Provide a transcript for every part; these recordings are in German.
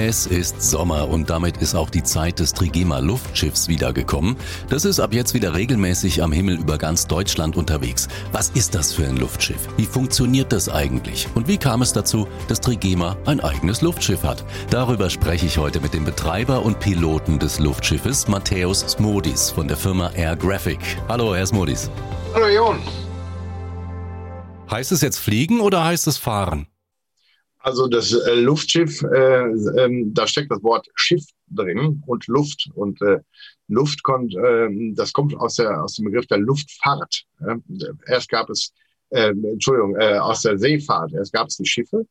Es ist Sommer und damit ist auch die Zeit des Trigema Luftschiffs wiedergekommen. Das ist ab jetzt wieder regelmäßig am Himmel über ganz Deutschland unterwegs. Was ist das für ein Luftschiff? Wie funktioniert das eigentlich? Und wie kam es dazu, dass Trigema ein eigenes Luftschiff hat? Darüber spreche ich heute mit dem Betreiber und Piloten des Luftschiffes, Matthäus Smodis von der Firma Air Graphic. Hallo, Herr Smodis. Hallo, Jon. Heißt es jetzt fliegen oder heißt es fahren? Also das äh, Luftschiff, äh, ähm, da steckt das Wort Schiff drin und Luft. Und äh, Luft kommt, ähm, das kommt aus, der, aus dem Begriff der Luftfahrt. erst gab es, ähm, Entschuldigung, äh, aus der Seefahrt. Erst gab es die Schiffe,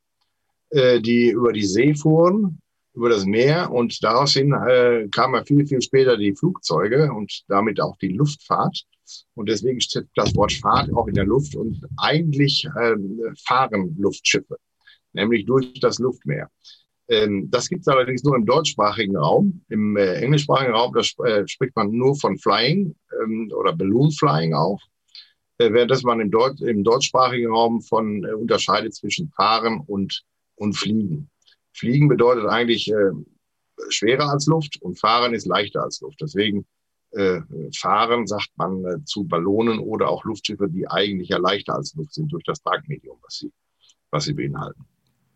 äh, die über die See fuhren, über das Meer und daraus hin äh, kamen ja viel, viel später die Flugzeuge und damit auch die Luftfahrt. Und deswegen steht das Wort Fahrt auch in der Luft und eigentlich fahren Luftschiffe nämlich durch das Luftmeer. Ähm, das gibt es allerdings nur im deutschsprachigen Raum. Im äh, englischsprachigen Raum da sp äh, spricht man nur von Flying ähm, oder Balloon Flying auch, äh, während man im, Deut im deutschsprachigen Raum von äh, unterscheidet zwischen Fahren und, und Fliegen. Fliegen bedeutet eigentlich äh, schwerer als Luft und Fahren ist leichter als Luft. Deswegen Fahren sagt man zu Ballonen oder auch Luftschiffe, die eigentlich ja leichter als Luft sind durch das Tragmedium, was sie, was sie beinhalten.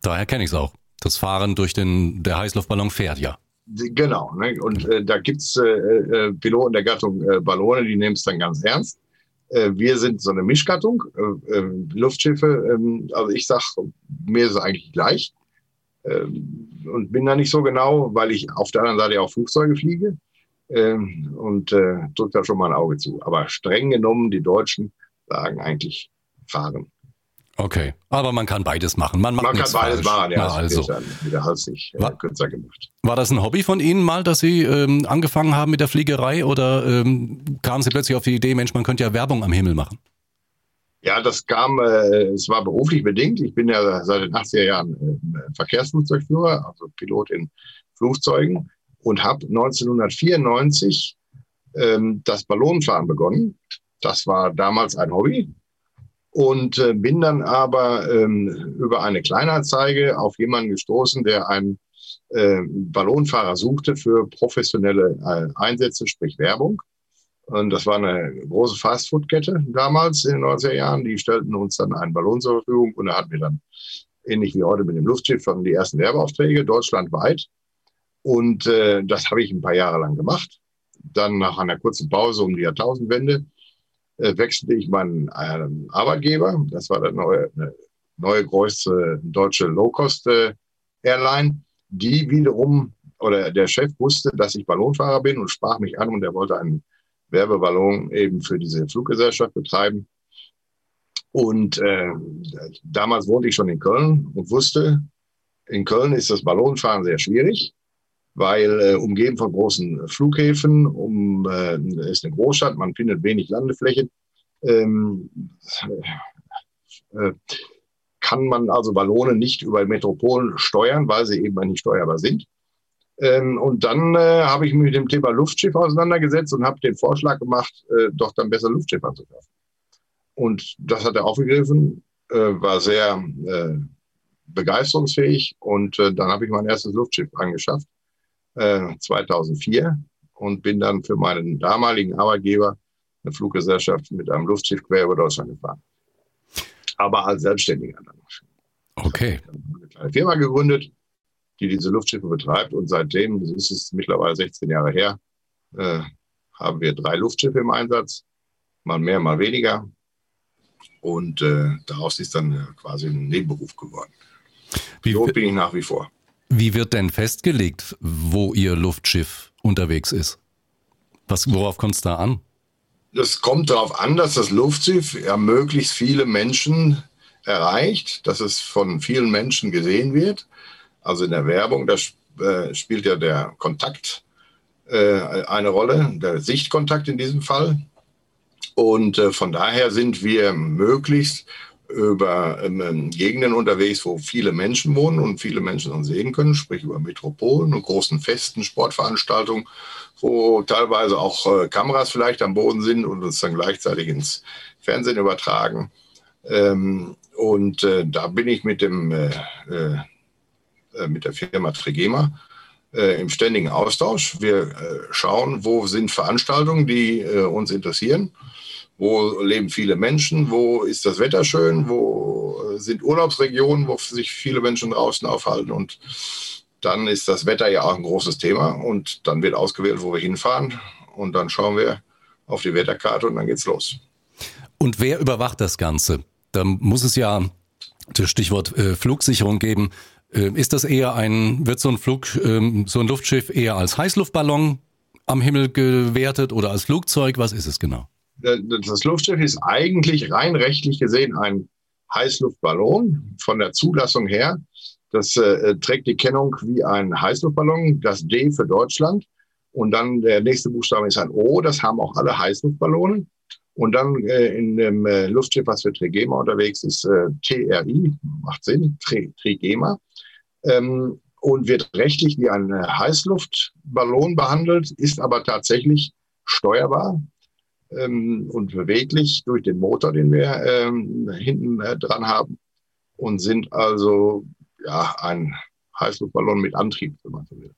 Daher kenne ich es auch. Das Fahren durch den, der Heißluftballon fährt ja. Genau. Ne? Und äh, da gibt's äh, äh, Piloten der Gattung äh, Ballone, die nehmen es dann ganz ernst. Äh, wir sind so eine Mischgattung, äh, äh, Luftschiffe. Äh, also ich sag, mir ist es eigentlich gleich. Äh, und bin da nicht so genau, weil ich auf der anderen Seite auch Flugzeuge fliege. Äh, und äh, drücke da schon mal ein Auge zu. Aber streng genommen, die Deutschen sagen eigentlich fahren. Okay, aber man kann beides machen. Man, macht man kann beides falsch. machen, ja. Na, also. Wieder hat sich äh, kürzer gemacht. War das ein Hobby von Ihnen mal, dass Sie ähm, angefangen haben mit der Fliegerei oder ähm, kamen Sie plötzlich auf die Idee, Mensch, man könnte ja Werbung am Himmel machen? Ja, das kam, äh, es war beruflich bedingt. Ich bin ja seit den 80er Jahren äh, Verkehrsflugzeugführer, also Pilot in Flugzeugen und habe 1994 ähm, das Ballonfahren begonnen. Das war damals ein Hobby und äh, bin dann aber ähm, über eine Kleinanzeige auf jemanden gestoßen, der einen äh, Ballonfahrer suchte für professionelle äh, Einsätze, sprich Werbung. Und das war eine große Fastfood-Kette damals in den 90er Jahren. Die stellten uns dann einen Ballon zur Verfügung und da hatten wir dann, ähnlich wie heute mit dem Luftschiff, die ersten Werbeaufträge deutschlandweit. Und äh, das habe ich ein paar Jahre lang gemacht. Dann nach einer kurzen Pause um die Jahrtausendwende wechselte ich meinen äh, Arbeitgeber. Das war der neue, neue größte deutsche Low-Cost-Airline, die wiederum, oder der Chef wusste, dass ich Ballonfahrer bin und sprach mich an und er wollte einen Werbeballon eben für diese Fluggesellschaft betreiben. Und äh, damals wohnte ich schon in Köln und wusste, in Köln ist das Ballonfahren sehr schwierig weil äh, umgeben von großen Flughäfen, um, äh, ist eine Großstadt, man findet wenig Landeflächen, ähm, äh, kann man also Ballonen nicht über Metropolen steuern, weil sie eben nicht steuerbar sind. Ähm, und dann äh, habe ich mich mit dem Thema Luftschiff auseinandergesetzt und habe den Vorschlag gemacht, äh, doch dann besser Luftschiff anzukaufen. Und das hat er aufgegriffen, äh, war sehr äh, begeisterungsfähig und äh, dann habe ich mein erstes Luftschiff angeschafft 2004 äh, und bin dann für meinen damaligen Arbeitgeber eine Fluggesellschaft mit einem Luftschiff quer über Deutschland gefahren. Aber als Selbstständiger dann. Okay. Ich habe eine kleine Firma gegründet, die diese Luftschiffe betreibt und seitdem, das ist es mittlerweile 16 Jahre her, äh, haben wir drei Luftschiffe im Einsatz, mal mehr, mal weniger. Und äh, daraus ist dann äh, quasi ein Nebenberuf geworden. Wie, so bin ich nach wie vor. Wie wird denn festgelegt, wo Ihr Luftschiff unterwegs ist? Was, worauf kommt es da an? Das kommt darauf an, dass das Luftschiff ja möglichst viele Menschen erreicht, dass es von vielen Menschen gesehen wird. Also in der Werbung, da äh, spielt ja der Kontakt äh, eine Rolle, der Sichtkontakt in diesem Fall. Und äh, von daher sind wir möglichst über ähm, Gegenden unterwegs, wo viele Menschen wohnen und viele Menschen dann sehen können, sprich über Metropolen und großen Festen, Sportveranstaltungen, wo teilweise auch äh, Kameras vielleicht am Boden sind und uns dann gleichzeitig ins Fernsehen übertragen. Ähm, und äh, da bin ich mit dem äh, äh, äh mit der Firma Trigema äh, im ständigen Austausch. Wir schauen, wo sind Veranstaltungen, die uns interessieren. Wo leben viele Menschen? Wo ist das Wetter schön? Wo äh, sind Urlaubsregionen, wo sich viele Menschen draußen aufhalten? Und dann ist das Wetter ja auch ein großes Thema. Und dann wird ausgewählt, wo wir hinfahren. Und dann schauen wir auf die Wetterkarte und dann geht's los. Und wer überwacht das Ganze? Da muss es ja das Stichwort äh, Flugsicherung geben. Ähm, ist das eher ein, wird so ein Flug, ähm, so ein Luftschiff eher als Heißluftballon am Himmel gewertet oder als Flugzeug? Was ist es genau? Das Luftschiff ist eigentlich rein rechtlich gesehen ein Heißluftballon von der Zulassung her. Das äh, trägt die Kennung wie ein Heißluftballon, das D für Deutschland. Und dann der nächste Buchstabe ist ein O, das haben auch alle Heißluftballone. Und dann äh, in dem äh, Luftschiff, was für Trigema unterwegs ist, äh, TRI, macht Sinn, Tri Trigema ähm, und wird rechtlich wie ein Heißluftballon behandelt, ist aber tatsächlich steuerbar ähm, und beweglich durch den Motor, den wir ähm, hinten äh, dran haben und sind also ja ein Heißluftballon mit Antrieb, wenn man so will.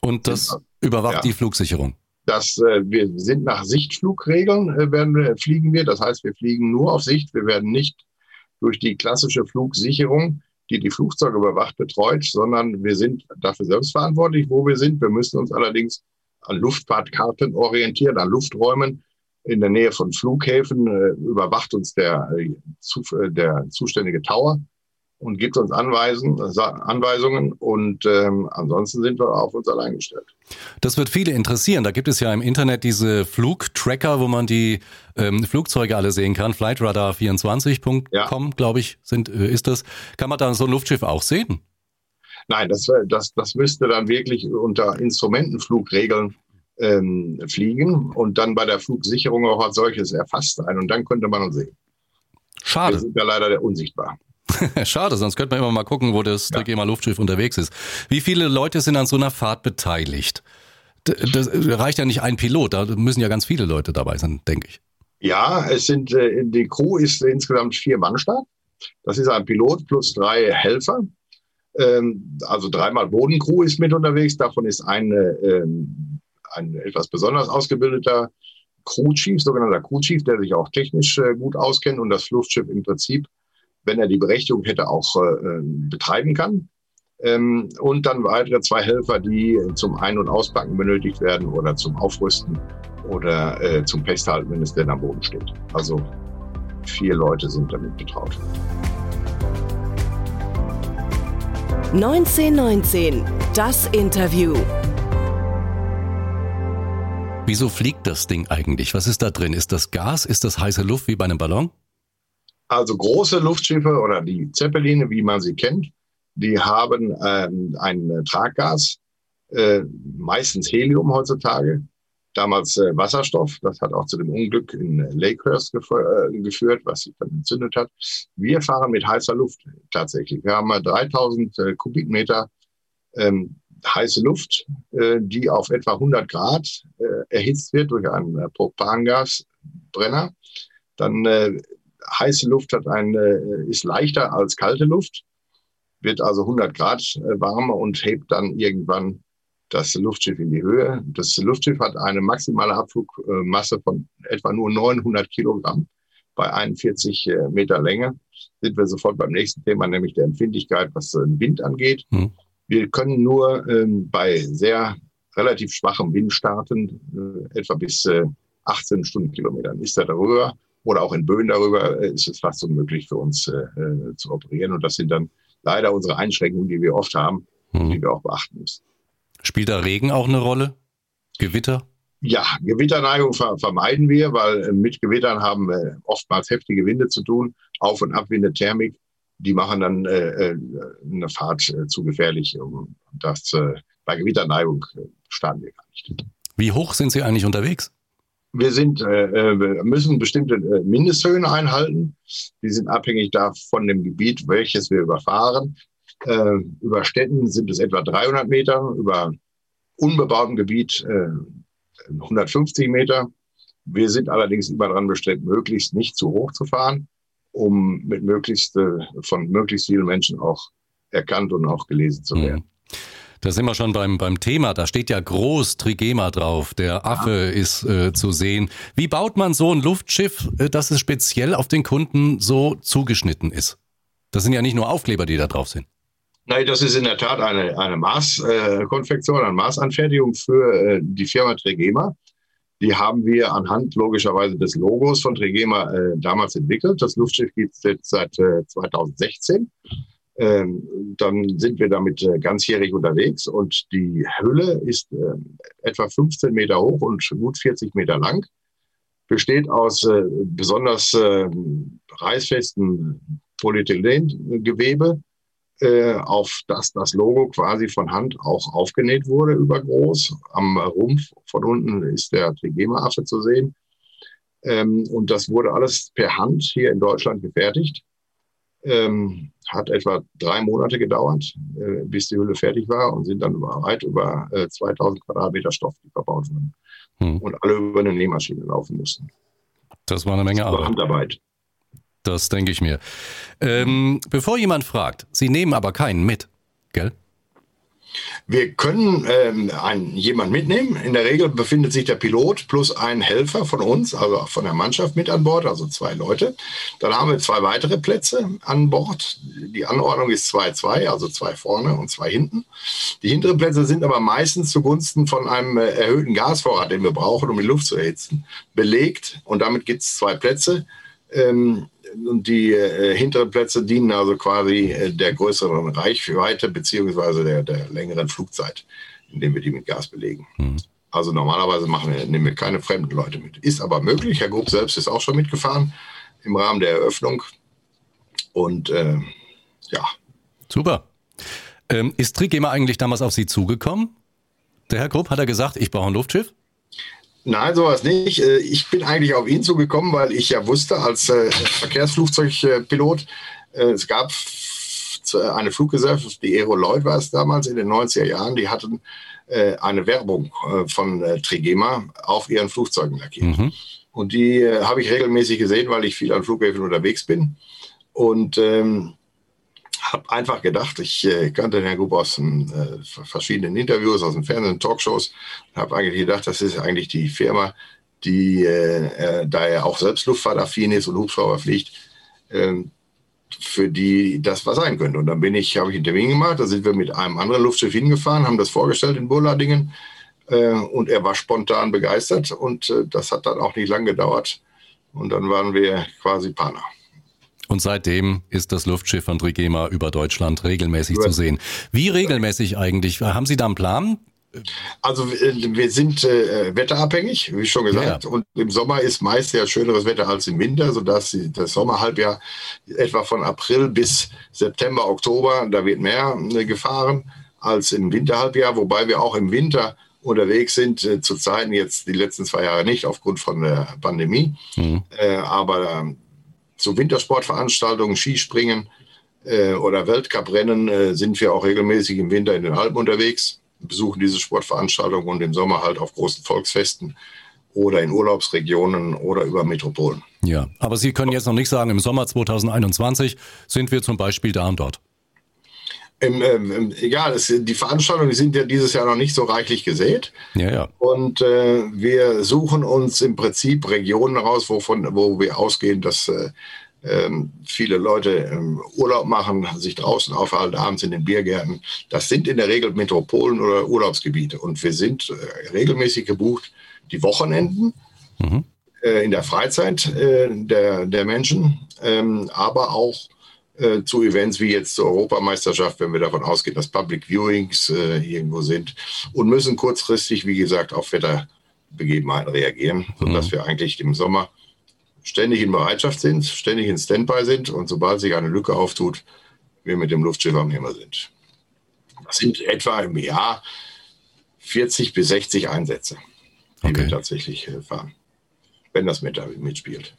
Und das überwacht ja. die Flugsicherung? Das, äh, wir sind nach Sichtflugregeln, äh, werden wir, fliegen wir. Das heißt, wir fliegen nur auf Sicht. Wir werden nicht durch die klassische Flugsicherung die die Flugzeuge überwacht, betreut, sondern wir sind dafür selbst verantwortlich, wo wir sind. Wir müssen uns allerdings an Luftfahrtkarten orientieren, an Lufträumen in der Nähe von Flughäfen. Äh, überwacht uns der, äh, der zuständige Tower und gibt uns Anweisen, Anweisungen und ähm, ansonsten sind wir auf uns allein gestellt. Das wird viele interessieren. Da gibt es ja im Internet diese Flugtracker, wo man die ähm, Flugzeuge alle sehen kann. Flightradar24.com, ja. glaube ich, sind, äh, ist das. Kann man da so ein Luftschiff auch sehen? Nein, das, das, das müsste dann wirklich unter Instrumentenflugregeln ähm, fliegen und dann bei der Flugsicherung auch als solches erfasst sein. Und dann könnte man uns sehen. Schade. Wir sind ja leider unsichtbar. Schade, sonst könnte man immer mal gucken, wo das ja. Trigema Luftschiff unterwegs ist. Wie viele Leute sind an so einer Fahrt beteiligt? Das reicht ja nicht ein Pilot, da müssen ja ganz viele Leute dabei sein, denke ich. Ja, es sind, äh, die Crew ist insgesamt vier Mann stark. Das ist ein Pilot plus drei Helfer. Ähm, also dreimal Bodencrew ist mit unterwegs. Davon ist eine, ähm, ein etwas besonders ausgebildeter Crew Chief, sogenannter Crew Chief, der sich auch technisch äh, gut auskennt und das Luftschiff im Prinzip wenn er die Berechtigung hätte, auch äh, betreiben kann. Ähm, und dann weitere zwei Helfer, die zum Ein- und Auspacken benötigt werden oder zum Aufrüsten oder äh, zum Festhalten, wenn es denn am Boden steht. Also vier Leute sind damit betraut. 1919, das Interview. Wieso fliegt das Ding eigentlich? Was ist da drin? Ist das Gas? Ist das heiße Luft wie bei einem Ballon? Also große Luftschiffe oder die Zeppeline, wie man sie kennt, die haben ähm, ein Traggas, äh, meistens Helium heutzutage, damals äh, Wasserstoff. Das hat auch zu dem Unglück in Lakehurst gef äh, geführt, was sich dann entzündet hat. Wir fahren mit heißer Luft tatsächlich. Wir haben 3000 äh, Kubikmeter ähm, heiße Luft, die auf etwa 100 Grad äh, erhitzt wird durch einen äh, Propangasbrenner. Dann äh, heiße Luft hat eine, ist leichter als kalte Luft, wird also 100 Grad äh, warmer und hebt dann irgendwann das Luftschiff in die Höhe. Das Luftschiff hat eine maximale Abflugmasse von etwa nur 900 Kilogramm bei 41 äh, Meter Länge. Sind wir sofort beim nächsten Thema, nämlich der Empfindlichkeit, was den Wind angeht. Mhm. Wir können nur ähm, bei sehr relativ schwachem Wind starten, äh, etwa bis äh, 18 Stundenkilometern. Ist er darüber, oder auch in Böen darüber äh, ist es fast unmöglich für uns äh, äh, zu operieren. Und das sind dann leider unsere Einschränkungen, die wir oft haben, hm. die wir auch beachten müssen. Spielt da Regen auch eine Rolle? Gewitter? Ja, Gewitterneigung ver vermeiden wir, weil äh, mit Gewittern haben wir oftmals heftige Winde zu tun, Auf- und Abwinde, Thermik. Die machen dann äh, eine Fahrt äh, zu gefährlich. Und das, äh, bei Gewitterneigung starten wir gar nicht. Wie hoch sind Sie eigentlich unterwegs? Wir sind, äh, wir müssen bestimmte äh, Mindesthöhen einhalten. Die sind abhängig davon von dem Gebiet, welches wir überfahren. Äh, über Städten sind es etwa 300 Meter, über unbebautem Gebiet äh, 150 Meter. Wir sind allerdings immer daran bestrebt, möglichst nicht zu hoch zu fahren, um mit möglichst, äh, von möglichst vielen Menschen auch erkannt und auch gelesen zu werden. Mhm. Da sind wir schon beim, beim Thema. Da steht ja groß Trigema drauf. Der Affe ist äh, zu sehen. Wie baut man so ein Luftschiff, äh, dass es speziell auf den Kunden so zugeschnitten ist? Das sind ja nicht nur Aufkleber, die da drauf sind. Nein, das ist in der Tat eine, eine Maßkonfektion, äh, eine Maßanfertigung für äh, die Firma Trigema. Die haben wir anhand logischerweise des Logos von Trigema äh, damals entwickelt. Das Luftschiff gibt es jetzt seit äh, 2016. Ähm, dann sind wir damit äh, ganzjährig unterwegs und die Hülle ist äh, etwa 15 Meter hoch und gut 40 Meter lang. Besteht aus äh, besonders äh, reißfesten Polyethylengewebe, äh, auf das das Logo quasi von Hand auch aufgenäht wurde, übergroß. Am Rumpf von unten ist der Trigema-Affe zu sehen. Ähm, und das wurde alles per Hand hier in Deutschland gefertigt. Ähm, hat etwa drei Monate gedauert, äh, bis die Hülle fertig war und sind dann weit über äh, 2000 Quadratmeter Stoff, die verbaut wurden. Hm. Und alle über eine Nähmaschine laufen mussten. Das war eine Menge Arbeit. Handarbeit. Das denke ich mir. Ähm, bevor jemand fragt, Sie nehmen aber keinen mit, gell? Wir können ähm, einen, jemanden mitnehmen. In der Regel befindet sich der Pilot plus ein Helfer von uns, also von der Mannschaft mit an Bord, also zwei Leute. Dann haben wir zwei weitere Plätze an Bord. Die Anordnung ist 2-2, also zwei vorne und zwei hinten. Die hinteren Plätze sind aber meistens zugunsten von einem äh, erhöhten Gasvorrat, den wir brauchen, um die Luft zu erhitzen, belegt. Und damit gibt es zwei Plätze. Ähm, und die äh, hinteren Plätze dienen also quasi äh, der größeren Reichweite beziehungsweise der, der längeren Flugzeit, indem wir die mit Gas belegen. Mhm. Also normalerweise machen wir, nehmen wir keine fremden Leute mit. Ist aber möglich. Herr Grupp selbst ist auch schon mitgefahren im Rahmen der Eröffnung. Und äh, ja. Super. Ähm, ist Trigema eigentlich damals auf Sie zugekommen? Der Herr Grupp hat er gesagt, ich brauche ein Luftschiff? Nein, sowas nicht. Äh, ich bin eigentlich auf ihn zugekommen, weil ich ja wusste, als äh, Verkehrsflugzeugpilot, äh, es gab eine Fluggesellschaft, die Aero Lloyd war es damals in den 90er Jahren, die hatten eine Werbung von Trigema auf ihren Flugzeugen lackiert. Mhm. Und die habe ich regelmäßig gesehen, weil ich viel an Flughäfen unterwegs bin. Und ähm, habe einfach gedacht, ich äh, kannte Herrn Gruber aus äh, verschiedenen Interviews, aus den Fernsehen, Talkshows, habe eigentlich gedacht, das ist eigentlich die Firma, die, äh, äh, da er auch selbst luftfahrtaffin ist und Hubschrauber fliegt, ähm, für die das was sein könnte. Und dann bin ich, habe ich einen Termin gemacht, da sind wir mit einem anderen Luftschiff hingefahren, haben das vorgestellt in Burladingen äh, und er war spontan begeistert und äh, das hat dann auch nicht lang gedauert und dann waren wir quasi Partner. Und seitdem ist das Luftschiff von Trigema über Deutschland regelmäßig ja. zu sehen. Wie regelmäßig eigentlich? Haben Sie da einen Plan? Also wir sind äh, wetterabhängig, wie schon gesagt. Ja. Und im Sommer ist meist ja schöneres Wetter als im Winter, sodass das Sommerhalbjahr etwa von April bis September, Oktober, da wird mehr äh, gefahren als im Winterhalbjahr, wobei wir auch im Winter unterwegs sind, äh, zu Zeiten jetzt die letzten zwei Jahre nicht aufgrund von der Pandemie. Mhm. Äh, aber ähm, zu Wintersportveranstaltungen, Skispringen äh, oder Weltcuprennen äh, sind wir auch regelmäßig im Winter in den Alpen unterwegs, besuchen diese Sportveranstaltungen und im Sommer halt auf großen Volksfesten oder in Urlaubsregionen oder über Metropolen. Ja, aber Sie können jetzt noch nicht sagen, im Sommer 2021 sind wir zum Beispiel da und dort. Ähm, ähm, ja, das, die Veranstaltungen sind ja dieses Jahr noch nicht so reichlich gesät. Ja, ja. Und äh, wir suchen uns im Prinzip Regionen raus, wovon, wo wir ausgehen, dass äh, ähm, viele Leute ähm, Urlaub machen, sich draußen aufhalten, abends in den Biergärten. Das sind in der Regel Metropolen oder Urlaubsgebiete. Und wir sind äh, regelmäßig gebucht die Wochenenden. Mhm. Äh, in der Freizeit äh, der, der Menschen, aber auch äh, zu Events wie jetzt zur Europameisterschaft, wenn wir davon ausgehen, dass Public Viewings äh, irgendwo sind und müssen kurzfristig, wie gesagt, auf Wetterbegebenheiten reagieren, sodass mhm. wir eigentlich im Sommer ständig in Bereitschaft sind, ständig in Standby sind und sobald sich eine Lücke auftut, wir mit dem Luftschiff am Himmel sind. Das sind etwa im Jahr 40 bis 60 Einsätze, die okay. wir tatsächlich äh, fahren. wenn das mit, mitspielt.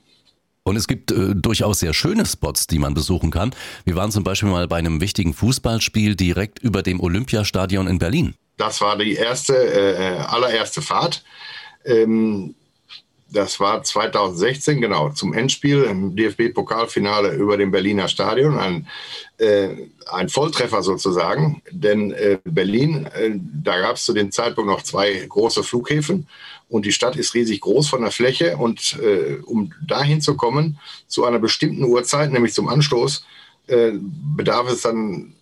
Und es gibt äh, durchaus sehr schöne Spots, die man besuchen kann. Wir waren zum Beispiel mal bei einem wichtigen Fußballspiel direkt über dem Olympiastadion in Berlin. Das war die erste, äh, allererste Fahrt. Ähm, das war 2016, genau, zum Endspiel im DFB-Pokalfinale über dem Berliner Stadion. Ein, äh, ein Volltreffer sozusagen, denn äh, Berlin, äh, da gab es zu dem Zeitpunkt noch zwei große Flughäfen und die Stadt ist riesig groß von der Fläche. Und äh, um dahin zu kommen, zu einer bestimmten Uhrzeit, nämlich zum Anstoß, äh, bedarf es dann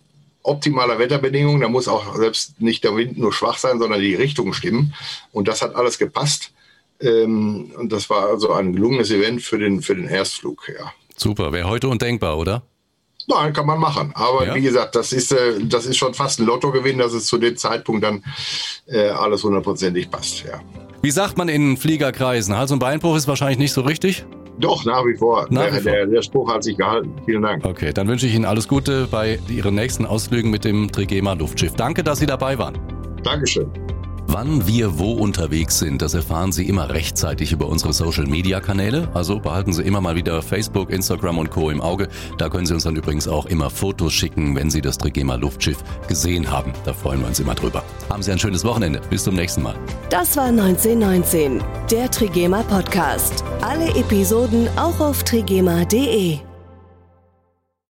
optimaler Wetterbedingungen. Da muss auch selbst nicht der Wind nur schwach sein, sondern die Richtung stimmen. Und das hat alles gepasst. Ähm, und das war also ein gelungenes Event für den, für den Erstflug. Ja. Super, wäre heute undenkbar, oder? Nein, kann man machen. Aber ja. wie gesagt, das ist, äh, das ist schon fast ein Lottogewinn, dass es zu dem Zeitpunkt dann äh, alles hundertprozentig passt. Ja. Wie sagt man in Fliegerkreisen? Hals- und Beinbruch ist wahrscheinlich nicht so richtig? Doch, nach wie vor. Nach der, wie vor. Der, der, Spruch hat sich gehalten. Vielen Dank. Okay, dann wünsche ich Ihnen alles Gute bei Ihren nächsten Ausflügen mit dem Trigema Luftschiff. Danke, dass Sie dabei waren. Dankeschön. Wann wir wo unterwegs sind, das erfahren Sie immer rechtzeitig über unsere Social-Media-Kanäle. Also behalten Sie immer mal wieder Facebook, Instagram und Co. im Auge. Da können Sie uns dann übrigens auch immer Fotos schicken, wenn Sie das Trigema Luftschiff gesehen haben. Da freuen wir uns immer drüber. Haben Sie ein schönes Wochenende. Bis zum nächsten Mal. Das war 1919, der Trigema Podcast. Alle Episoden auch auf trigema.de.